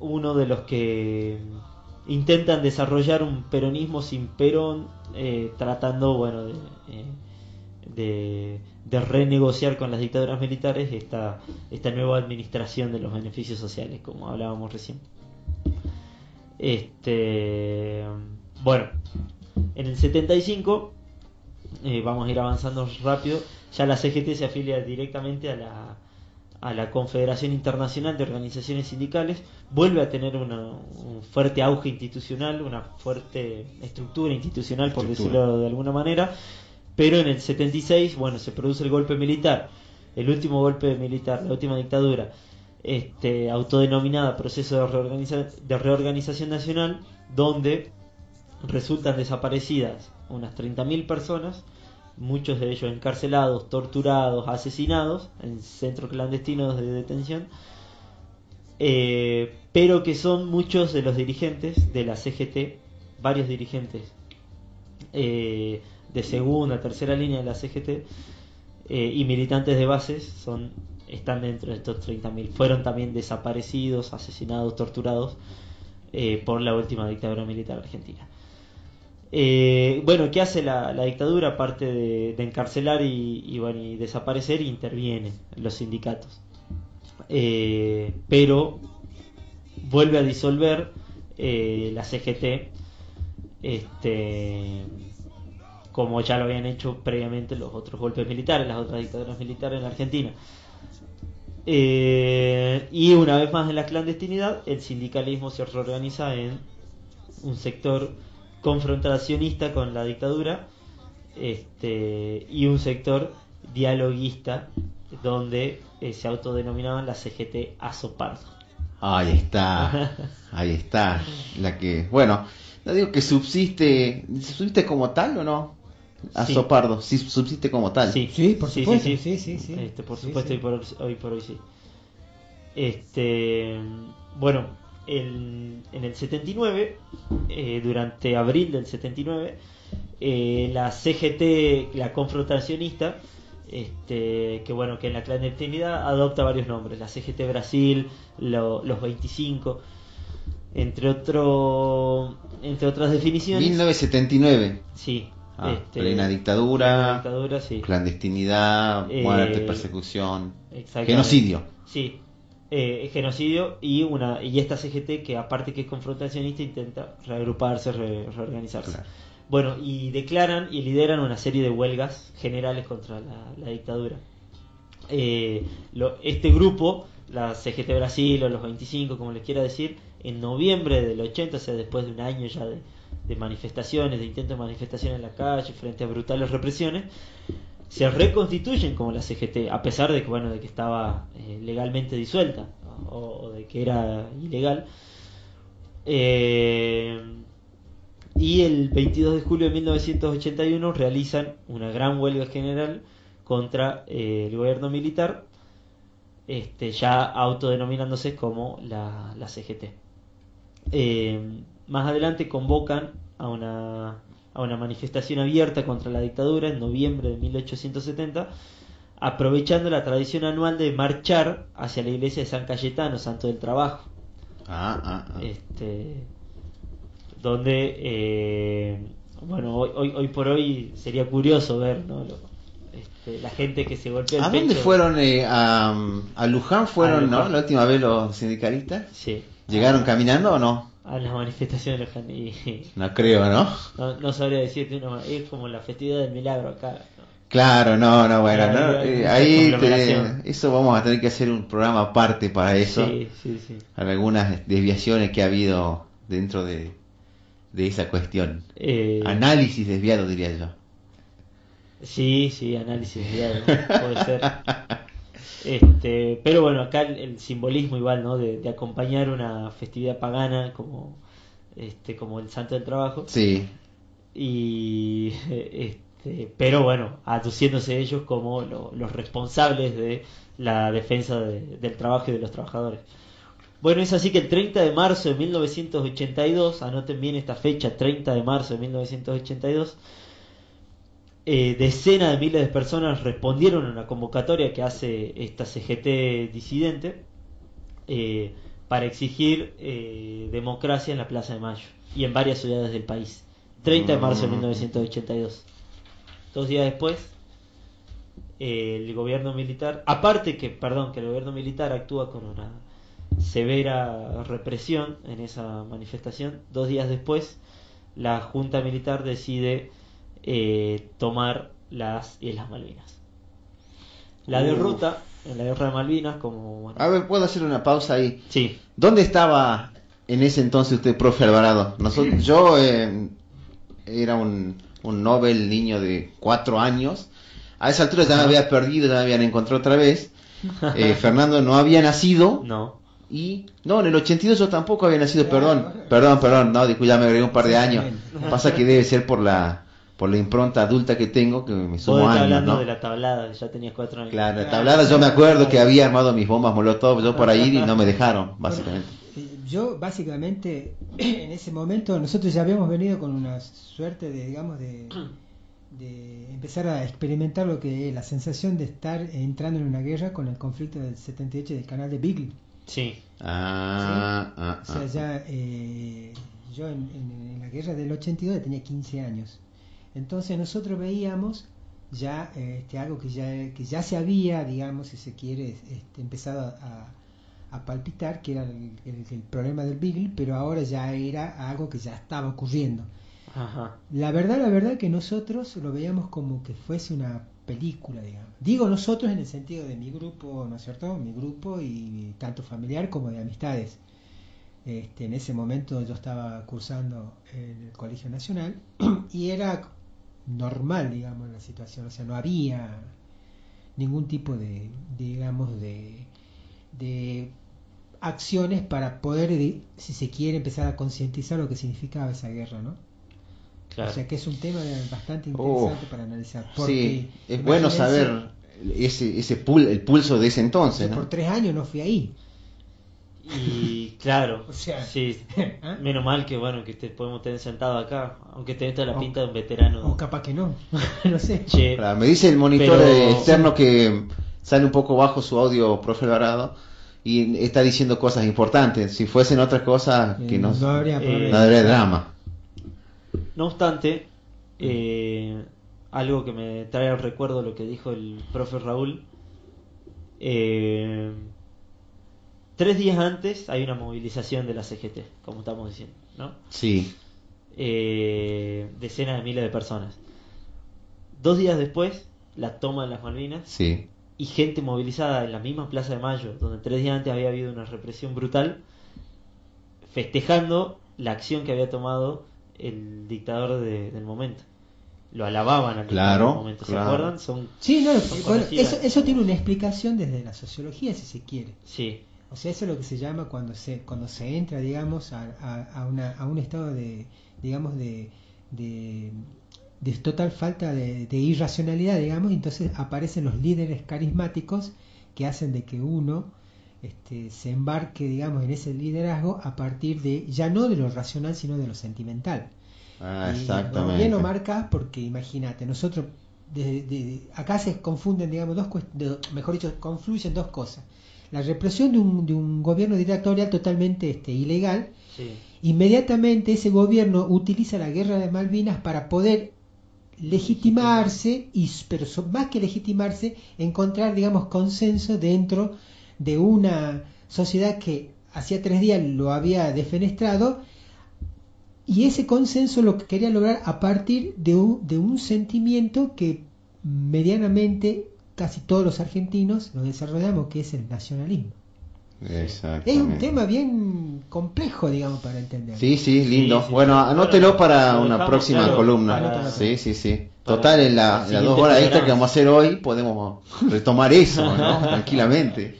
[SPEAKER 1] uno de los que intentan desarrollar un peronismo sin Perón, eh, tratando, bueno, de de, renegociar con las dictaduras militares esta, esta nueva administración de los beneficios sociales, como hablábamos recién. Este, bueno, en el 75, eh, vamos a ir avanzando rápido, ya la CGT se afilia directamente a la, a la Confederación Internacional de Organizaciones Sindicales, vuelve a tener un fuerte auge institucional, una fuerte estructura institucional, por decirlo de alguna manera, pero en el 76, bueno, se produce el golpe militar, el último golpe militar, la última dictadura, este, autodenominada proceso de, reorganización nacional, donde resultan desaparecidas unas 30.000 personas, muchos de ellos encarcelados, torturados, asesinados en centros clandestinos de detención, eh, pero que son muchos de los dirigentes de la CGT, varios dirigentes eh, de segunda, tercera línea de la CGT eh, y militantes de bases son están dentro de estos 30.000. Fueron también desaparecidos, asesinados, torturados eh, por la última dictadura militar argentina. Eh, bueno, ¿qué hace la, dictadura? Aparte de, encarcelar y, bueno, desaparecer, interviene los sindicatos. pero vuelve a disolver la CGT este, como ya lo habían hecho previamente los otros golpes militares, las otras dictaduras militares en la Argentina. Eh, y una vez más en la clandestinidad, el sindicalismo se reorganiza en un sector confrontacionista con la dictadura este, y un sector dialoguista donde eh, se autodenominaban la CGT Azopardo.
[SPEAKER 2] Ahí está, ahí está, la que, bueno, no digo que subsiste, ¿subsiste como tal o no? A Sopardo, si subsiste como tal.
[SPEAKER 1] Sí, sí por supuesto. Sí, sí, sí. Este, por supuesto, hoy, por, hoy por hoy sí. Este, bueno, en el 79, eh, durante abril del 79, eh, la CGT, la confrontacionista, este, que bueno, que en la clandestinidad adopta varios nombres, la CGT Brasil, los 25, entre otro, entre otras definiciones.
[SPEAKER 2] 1979.
[SPEAKER 1] Sí,
[SPEAKER 2] Ah, este, plena dictadura, clandestinidad, eh, muerte, persecución, genocidio.
[SPEAKER 1] Sí, eh, genocidio y una y esta CGT que aparte que es confrontacionista intenta reagruparse, reorganizarse. Bueno, y declaran y lideran una serie de huelgas generales contra la, dictadura. Eh, este grupo, la CGT Brasil o los 25, como les quiera decir, en noviembre del 80, o sea, después de un año ya de, de manifestaciones, de intentos de manifestación en la calle frente a brutales represiones, se reconstituyen como la CGT, a pesar de que, bueno, de que estaba eh, legalmente disuelta o, de que era ilegal. Eh, y el 22 de julio de 1981 realizan una gran huelga general contra eh, el gobierno militar, este, ya autodenominándose como la, la CGT. Más adelante convocan a una, a una manifestación abierta contra la dictadura en noviembre de 1870, aprovechando la tradición anual de marchar hacia la iglesia de San Cayetano, Santo del Trabajo.
[SPEAKER 2] Ah, ah, ah.
[SPEAKER 1] Este, donde, eh, bueno, hoy, hoy, por hoy sería curioso ver, ¿no? este, la gente que se golpeó el
[SPEAKER 2] ¿A dónde fueron? Eh, a, a, Luján fueron, ¿no? La última vez los sindicalistas.
[SPEAKER 1] Sí.
[SPEAKER 2] ¿Llegaron caminando o no?
[SPEAKER 1] A las manifestaciones de.
[SPEAKER 2] No creo, ¿no?
[SPEAKER 1] No, sabría decirte, es como la festividad del milagro acá.
[SPEAKER 2] Claro, no, no, bueno, eh, ahí eso vamos a tener que hacer un programa aparte para eso.
[SPEAKER 1] Sí, sí, sí.
[SPEAKER 2] Algunas desviaciones que ha habido dentro de, de esa cuestión. Eh, análisis desviado, diría yo.
[SPEAKER 1] Sí, sí, análisis desviado, puede ser. Este, pero bueno, acá el, simbolismo igual, ¿no? De, acompañar una festividad pagana como, este, como el Santo del Trabajo.
[SPEAKER 2] Sí.
[SPEAKER 1] Y, este, pero bueno, aduciéndose ellos como los responsables de la defensa del trabajo y de los trabajadores. Bueno, es así que el 30 de marzo de 1982, anoten bien esta fecha, 30 de marzo de 1982, eh, decenas de miles de personas respondieron a una convocatoria que hace esta CGT disidente eh, para exigir eh, democracia en la Plaza de Mayo y en varias ciudades del país. 30 de marzo de 1982. Dos días después, el gobierno militar, aparte que, perdón, que el gobierno militar actúa con una severa represión en esa manifestación. Dos días después, la Junta Militar decide eh, tomar las Islas Malvinas. La derrota en la guerra de Malvinas, como.
[SPEAKER 2] A ver, ¿puedo hacer una pausa ahí?
[SPEAKER 1] Sí.
[SPEAKER 2] ¿Dónde estaba en ese entonces usted, profe Alvarado? Nosotros, yo eh, era un, un Nobel niño de cuatro años. A esa altura ya me había perdido, ya me habían encontrado otra vez. Eh, Fernando no había nacido.
[SPEAKER 1] No.
[SPEAKER 2] Y no, en el 82 yo tampoco había nacido, perdón, perdón, perdón, no, disculpa, ya me agregué un par de años. Pasa que debe ser por la por la impronta adulta que tengo, que me sumo años,
[SPEAKER 1] hablando
[SPEAKER 2] ¿no?
[SPEAKER 1] de la tablada, ya tenías cuatro años.
[SPEAKER 2] Claro, la tablada yo me acuerdo que había armado mis bombas molotov yo por ahí y no me dejaron, básicamente.
[SPEAKER 3] Eh, yo, básicamente, en ese momento, nosotros ya habíamos venido con una suerte de, digamos, de, de empezar a experimentar lo que es la sensación de estar entrando en una guerra con el conflicto del 78 del canal de Beagle.
[SPEAKER 1] Sí.
[SPEAKER 2] Ah, ah,
[SPEAKER 3] o sea, ya eh, yo en, la guerra del 82 tenía 15 años. Entonces nosotros veíamos ya este, algo que ya, que ya se había, digamos, si se quiere, este, empezado a, a, palpitar, que era el, el, problema del Beagle, pero ahora ya era algo que ya estaba ocurriendo.
[SPEAKER 1] Ajá.
[SPEAKER 3] La verdad, la verdad que nosotros lo veíamos como que fuese una película, digamos. Digo nosotros en el sentido de mi grupo, ¿no es cierto? Mi grupo y tanto familiar como de amistades. Este, en ese momento yo estaba cursando en el Colegio Nacional y era normal, digamos, la situación. O sea, no había ningún tipo de, digamos, de, de acciones para poder, si se quiere, empezar a concientizar lo que significaba esa guerra, ¿no? O sea que es un tema bastante interesante para analizar.
[SPEAKER 2] sí, es bueno saber ese, ese pul el pulso de ese entonces.
[SPEAKER 3] Por tres años no fui ahí.
[SPEAKER 1] Y claro, sí, ¿Ah? menos mal que bueno que te podemos tener sentado acá, aunque te toda la pinta de un veterano.
[SPEAKER 3] O capaz que no, no sé.
[SPEAKER 2] me dice el monitor externo que sale un poco bajo su audio, profe Alvarado, y está diciendo cosas importantes. Si fuesen otras cosas, que no, no habría, no habría drama.
[SPEAKER 1] No obstante, eh, algo que me trae al recuerdo lo que dijo el profe Raúl, eh, tres días antes hay una movilización de la CGT, como estamos diciendo, ¿no?
[SPEAKER 2] Sí.
[SPEAKER 1] Eh, decenas de miles de personas. Dos días después, la toma de las Malvinas.
[SPEAKER 2] Sí.
[SPEAKER 1] Y gente movilizada en la misma Plaza de Mayo, donde tres días antes había habido una represión brutal, festejando la acción que había tomado el dictador del momento. Lo alababan al
[SPEAKER 2] claro,
[SPEAKER 1] momento, ¿se acuerdan? Son,
[SPEAKER 3] sí, no, eso, eso tiene una explicación desde la sociología, si se quiere.
[SPEAKER 1] Sí.
[SPEAKER 3] O sea, eso es lo que se llama cuando se, cuando se entra, digamos, a, a, una, a un estado de, digamos, de, de, de total falta de, de, irracionalidad, digamos, entonces aparecen los líderes carismáticos que hacen de que uno este, se embarque, digamos, en ese liderazgo a partir de, ya no de lo racional, sino de lo sentimental.
[SPEAKER 2] Ah, exactamente.
[SPEAKER 3] Bien lo marca porque imagínate, nosotros, de, acá se confunden, digamos, dos mejor dicho, confluyen dos cosas. La represión de un, de un gobierno dictatorial totalmente este, ilegal, inmediatamente ese gobierno utiliza la guerra de Malvinas para poder legitimarse, y, pero más que legitimarse, encontrar, digamos, consenso dentro de una sociedad que hacía tres días lo había defenestrado, y ese consenso lo que quería lograr a partir de un, de un sentimiento que medianamente casi todos los argentinos lo desarrollamos, que es el nacionalismo. Es un tema bien complejo, digamos, para entender.
[SPEAKER 2] Sí, sí, lindo. bueno, anótelo para una próxima columna. Sí, sí, sí. Total, en la, dos horas extra que vamos a hacer hoy podemos retomar eso, ¿no? Tranquilamente.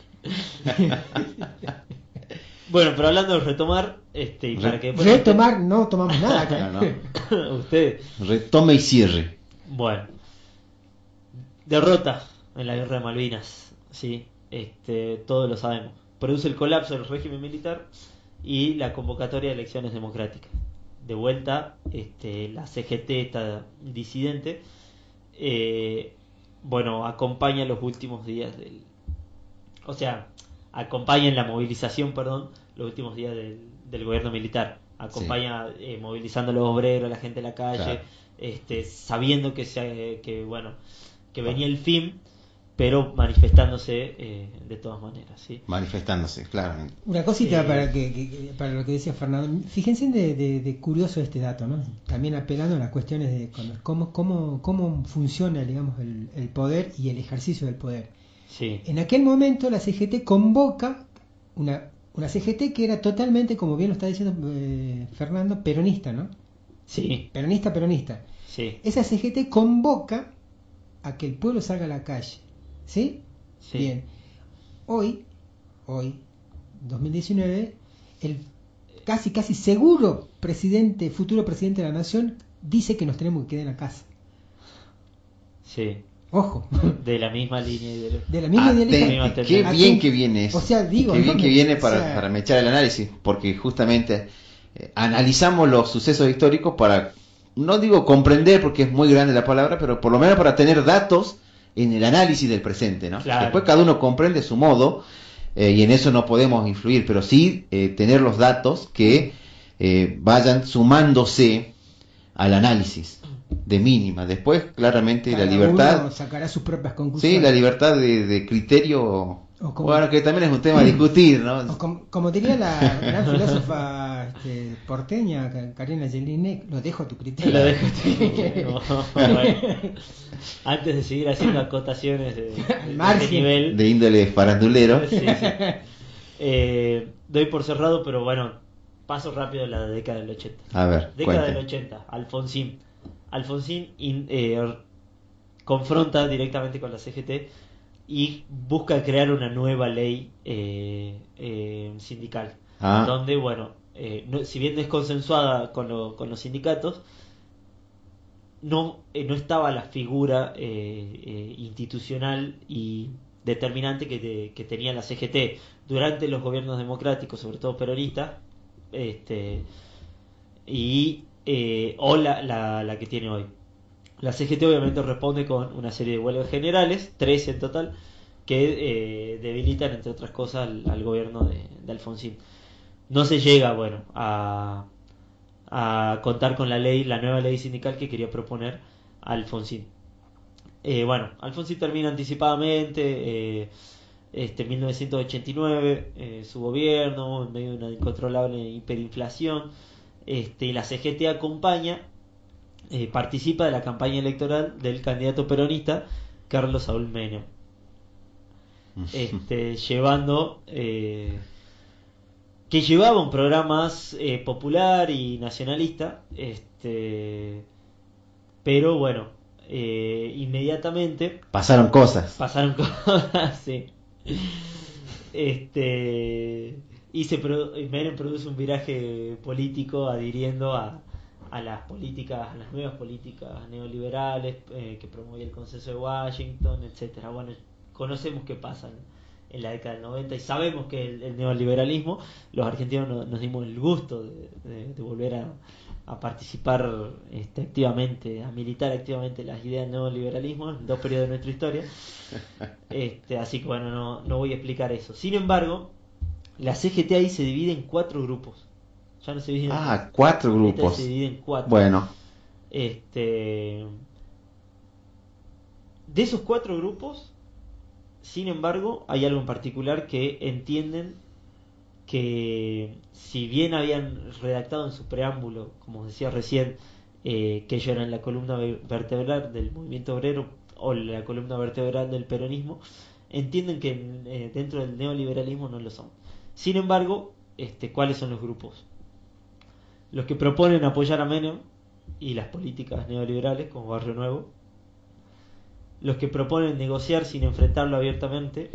[SPEAKER 1] bueno, pero hablando de retomar, este, y para que
[SPEAKER 3] retomar, no tomamos nada acá.
[SPEAKER 2] Usted. Retome y cierre.
[SPEAKER 1] Bueno, derrota en la guerra de Malvinas, sí, este, todos lo sabemos. Produce el colapso del régimen militar y la convocatoria de elecciones democráticas. De vuelta, este, la CGT, está disidente, eh, bueno, acompaña los últimos días del... O sea, acompaña en la movilización, perdón, los últimos días del, gobierno militar. Acompaña eh, movilizando a los obreros, a la gente en la calle, este, sabiendo que, se, que, bueno, que venía el fin pero manifestándose eh, de todas maneras. ¿sí?
[SPEAKER 2] Manifestándose, claro.
[SPEAKER 3] Una cosita para, que, para lo que decía Fernando. Fíjense de, curioso este dato, ¿no? También apelando a las cuestiones de cómo, cómo, cómo funciona, digamos, el, poder y el ejercicio del poder. Sí. En aquel momento la CGT convoca una, una CGT que era totalmente, como bien lo está diciendo eh, Fernando, peronista, ¿no?
[SPEAKER 1] Sí.
[SPEAKER 3] Peronista, peronista. Sí. Esa CGT convoca a que el pueblo salga a la calle ¿Sí? Bien. Hoy, hoy, 2019, el casi, casi seguro presidente, futuro presidente de la nación, dice que nos tenemos que quedar en la casa.
[SPEAKER 1] Sí.
[SPEAKER 3] Ojo.
[SPEAKER 1] De la misma línea.
[SPEAKER 3] De, la misma
[SPEAKER 2] línea. Qué bien que viene eso. O sea, digo. Qué bien que viene para, para echar el análisis, porque justamente eh, analizamos los sucesos históricos para, no digo comprender, porque es muy grande la palabra, pero por lo menos para tener datos en el análisis del presente, ¿no? Después cada uno comprende su modo eh, y en eso no podemos influir, pero sí eh, tener los datos que eh, vayan sumándose al análisis de mínima. Después, claramente, la libertad...
[SPEAKER 3] sacará sus propias conclusiones.
[SPEAKER 2] Sí, la libertad de criterio bueno, que también es un tema a discutir, ¿no?
[SPEAKER 3] como, diría la gran filósofa este, porteña, Karina Jelinek, lo dejo a tu criterio. Lo dejo a tu criterio.
[SPEAKER 1] Antes de seguir haciendo acotaciones de, de, nivel.
[SPEAKER 2] De índole farandulero.
[SPEAKER 1] Eh, doy por cerrado, pero bueno, paso rápido a la década del 80.
[SPEAKER 2] A ver.
[SPEAKER 1] Década del 80, Alfonsín. Alfonsín eh, confronta directamente con la CGT y busca crear una nueva ley eh, eh, sindical, ah. donde, bueno, eh, si bien es consensuada con, con los sindicatos, no, no estaba la figura institucional y determinante que, que, tenía la CGT durante los gobiernos democráticos, sobre todo peronistas, este, y o la, la, la que tiene hoy. La CGT obviamente responde con una serie de huelgas generales, tres en total, que eh, debilitan, entre otras cosas, al, gobierno de, Alfonsín. No se llega, bueno, a, a, contar con la ley, la nueva ley sindical que quería proponer Alfonsín. Eh, bueno, Alfonsín termina anticipadamente, eh, este 1989, su gobierno, en medio de una incontrolable hiperinflación, este, y la CGT acompaña eh, participa de la campaña electoral del candidato peronista Carlos Saúl Menem. Este, llevando eh, que llevaba un programa más eh, popular y nacionalista, este, pero bueno, inmediatamente
[SPEAKER 2] pasaron cosas.
[SPEAKER 1] Pasaron cosas, sí. Este, y se Menem produce un viraje político adhiriendo a, a las políticas, a las nuevas políticas neoliberales eh, que promovía el consenso de Washington, etcétera. Bueno, conocemos qué pasa en, la década del 90 y sabemos que el, neoliberalismo, los argentinos nos, dimos el gusto de, volver a, participar este, activamente, a militar activamente las ideas del neoliberalismo en dos periodos de nuestra historia. Este, así que bueno, no, no voy a explicar eso. Sin embargo, la CGT ahí se divide en cuatro grupos.
[SPEAKER 2] Ya no se Ah, cuatro grupos.
[SPEAKER 1] Se divide en cuatro.
[SPEAKER 2] Bueno.
[SPEAKER 1] Este, De esos cuatro grupos, sin embargo, hay algo en particular que entienden que si bien habían redactado en su preámbulo, como decía recién, eh, que ellos eran la columna vertebral del movimiento obrero o la columna vertebral del peronismo, entienden que eh, dentro del neoliberalismo no lo son. Sin embargo, este, ¿cuáles son los grupos? Los que proponen apoyar a Menem y las políticas neoliberales como Barrio Nuevo, los que proponen negociar sin enfrentarlo abiertamente,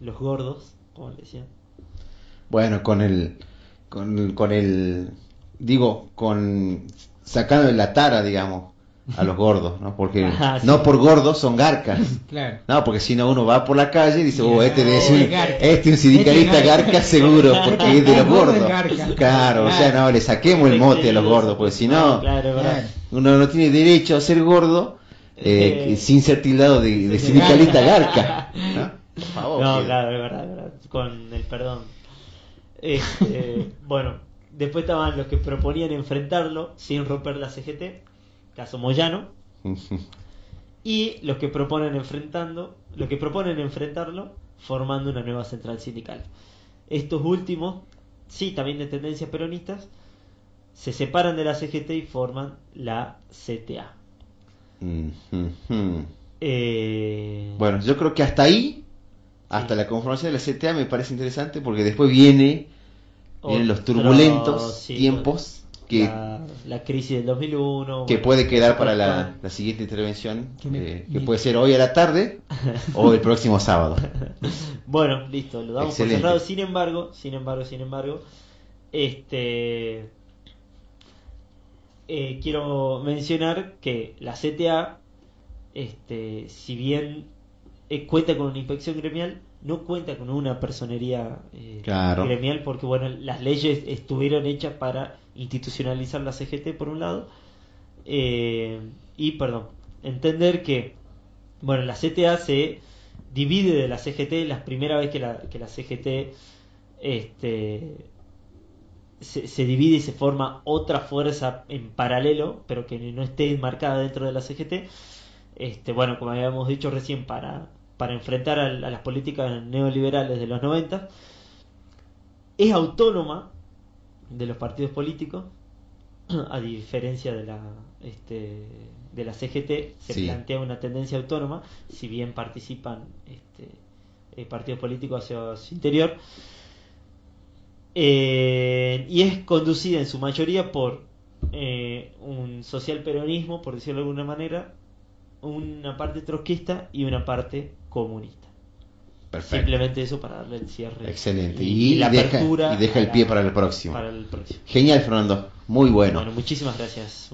[SPEAKER 1] los gordos, como le decían.
[SPEAKER 2] Bueno, con el, con, el, digo, con sacando de la tara, digamos, a los gordos, ¿no? Porque ah, no por gordos son garcas. Claro. No, porque si no uno va por la calle y dice, oh, este, es un, este es un sindicalista este garca seguro, porque es de los gordos. Claro, o sea, no, le saquemos el mote a los gordos, porque si no, uno no tiene derecho a ser gordo eh, sin ser tildado de, sindicalista garca.
[SPEAKER 1] ¿no? no, claro, es verdad, verdad, con el perdón. Este, bueno, después estaban los que proponían enfrentarlo sin romper la CGT, caso Moyano, y los que proponen enfrentando, los que proponen enfrentarlo formando una nueva central sindical. Estos últimos, sí, también de tendencias peronistas, se separan de la CGT y forman la CTA.
[SPEAKER 2] Eh, bueno, yo creo que hasta ahí, hasta la conformación de la CTA me parece interesante porque después viene, vienen los turbulentos tiempos que
[SPEAKER 1] la, crisis del 2001
[SPEAKER 2] que puede quedar para la, siguiente intervención que, eh, puede ser hoy a la tarde o el próximo sábado.
[SPEAKER 1] Bueno listo lo damos por cerrado. Sin embargo sin embargo sin embargo este eh, quiero mencionar que la CTA este si bien eh, cuenta con una inspección gremial no cuenta con una personería eh, gremial porque bueno las leyes estuvieron hechas para institucionalizar la CGT por un lado. Eh, y perdón entender que bueno la CTA se divide de la CGT la primera vez que la, que la CGT este se, se, divide y se forma otra fuerza en paralelo pero que no esté enmarcada dentro de la CGT este bueno como habíamos dicho recién para para enfrentar a, las políticas neoliberales de los 90, es autónoma de los partidos políticos, a diferencia de la, este, de la CGT, se plantea una tendencia autónoma, si bien participan este, eh, partidos políticos hacia su interior, eh, y es conducida en su mayoría por eh, un social peronismo, por decirlo de alguna manera, una parte trotskista y una parte comunista. Perfecto. Simplemente eso para darle el cierre.
[SPEAKER 2] Excelente. Y, la deja, y deja el pie para el próximo. Para el próximo. Genial, Fernando. Muy bueno.
[SPEAKER 1] Bueno, muchísimas gracias.